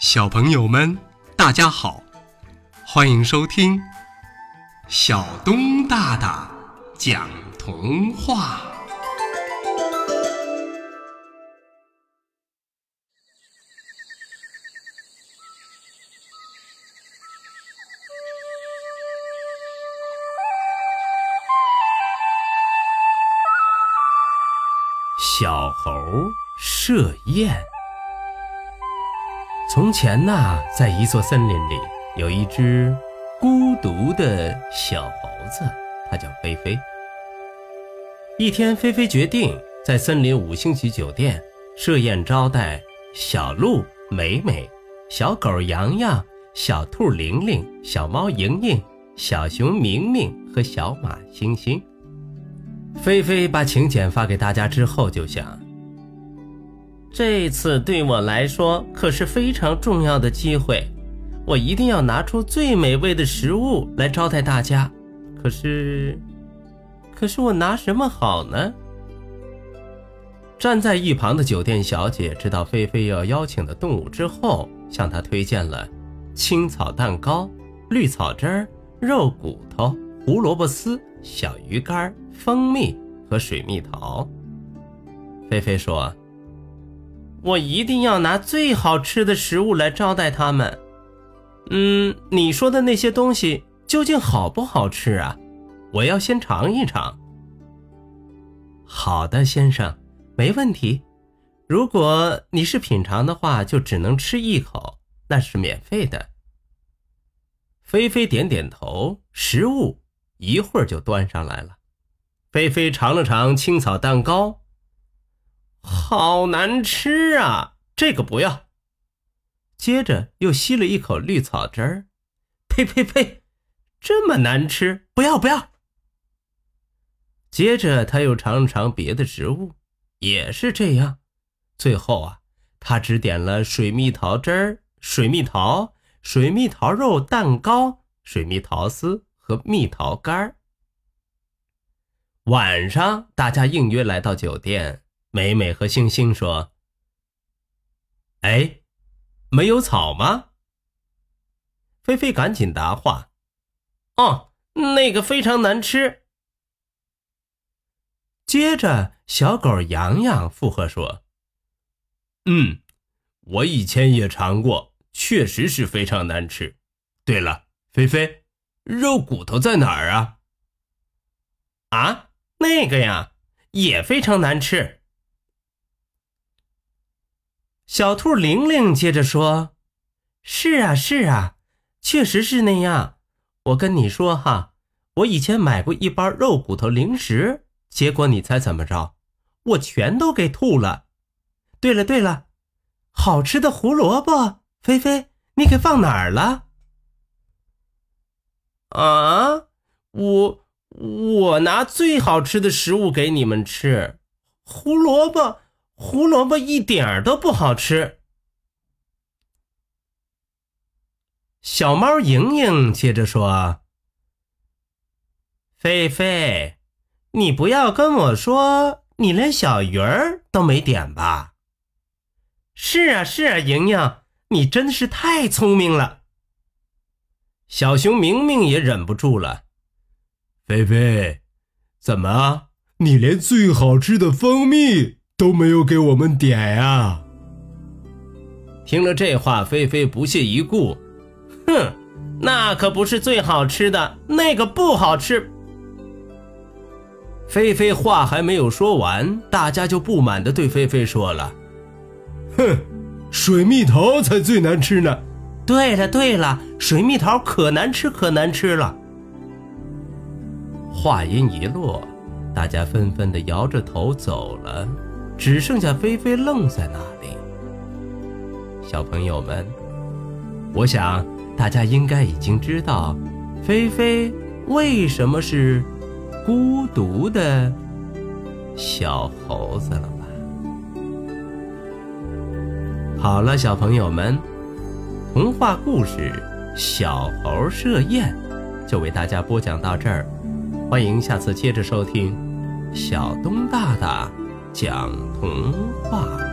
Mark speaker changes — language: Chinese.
Speaker 1: 小朋友们，大家好，欢迎收听小东大大讲童话。
Speaker 2: 小猴设宴。从前呐，在一座森林里，有一只孤独的小猴子，它叫菲菲。一天，菲菲决定在森林五星级酒店设宴招待小鹿美美、小狗洋洋、小兔玲玲、小猫莹莹、小熊明明和小马星星。菲菲把请柬发给大家之后，就想。这次对我来说可是非常重要的机会，我一定要拿出最美味的食物来招待大家。可是，可是我拿什么好呢？站在一旁的酒店小姐知道菲菲要邀请的动物之后，向她推荐了青草蛋糕、绿草汁儿、肉骨头、胡萝卜丝、小鱼干、蜂蜜和水蜜桃。菲菲说。我一定要拿最好吃的食物来招待他们。嗯，你说的那些东西究竟好不好吃啊？我要先尝一尝。好的，先生，没问题。如果你是品尝的话，就只能吃一口，那是免费的。菲菲点点头，食物一会儿就端上来了。菲菲尝了尝青草蛋糕。好难吃啊！这个不要。接着又吸了一口绿草汁儿，呸呸呸，这么难吃，不要不要。接着他又尝了尝别的食物，也是这样。最后啊，他只点了水蜜桃汁儿、水蜜桃、水蜜桃肉蛋糕、水蜜桃丝和蜜桃干儿。晚上，大家应约来到酒店。美美和星星说：“哎，没有草吗？”菲菲赶紧答话：“哦，那个非常难吃。”接着，小狗洋洋附和说：“嗯，我以前也尝过，确实是非常难吃。对了，菲菲，肉骨头在哪儿啊？”“啊，那个呀，也非常难吃。”小兔玲玲接着说：“是啊，是啊，确实是那样。我跟你说哈，我以前买过一包肉骨头零食，结果你猜怎么着？我全都给吐了。对了对了，好吃的胡萝卜，菲菲，你给放哪儿了？啊，我我拿最好吃的食物给你们吃，胡萝卜。”胡萝卜一点儿都不好吃。小猫莹莹接着说：“菲菲，你不要跟我说你连小鱼儿都没点吧？”“是啊，是啊，莹莹，你真是太聪明了。”小熊明明也忍不住了：“
Speaker 3: 菲菲，怎么你连最好吃的蜂蜜？”都没有给我们点呀！
Speaker 2: 听了这话，菲菲不屑一顾：“哼，那可不是最好吃的，那个不好吃。”菲菲话还没有说完，大家就不满的对菲菲说了：“
Speaker 3: 哼，水蜜桃才最难吃呢！”
Speaker 2: 对了对了，水蜜桃可难吃可难吃了。话音一落，大家纷纷的摇着头走了。只剩下菲菲愣在那里。小朋友们，我想大家应该已经知道，菲菲为什么是孤独的小猴子了吧？好了，小朋友们，童话故事《小猴设宴》就为大家播讲到这儿，欢迎下次接着收听小东大大。讲童话。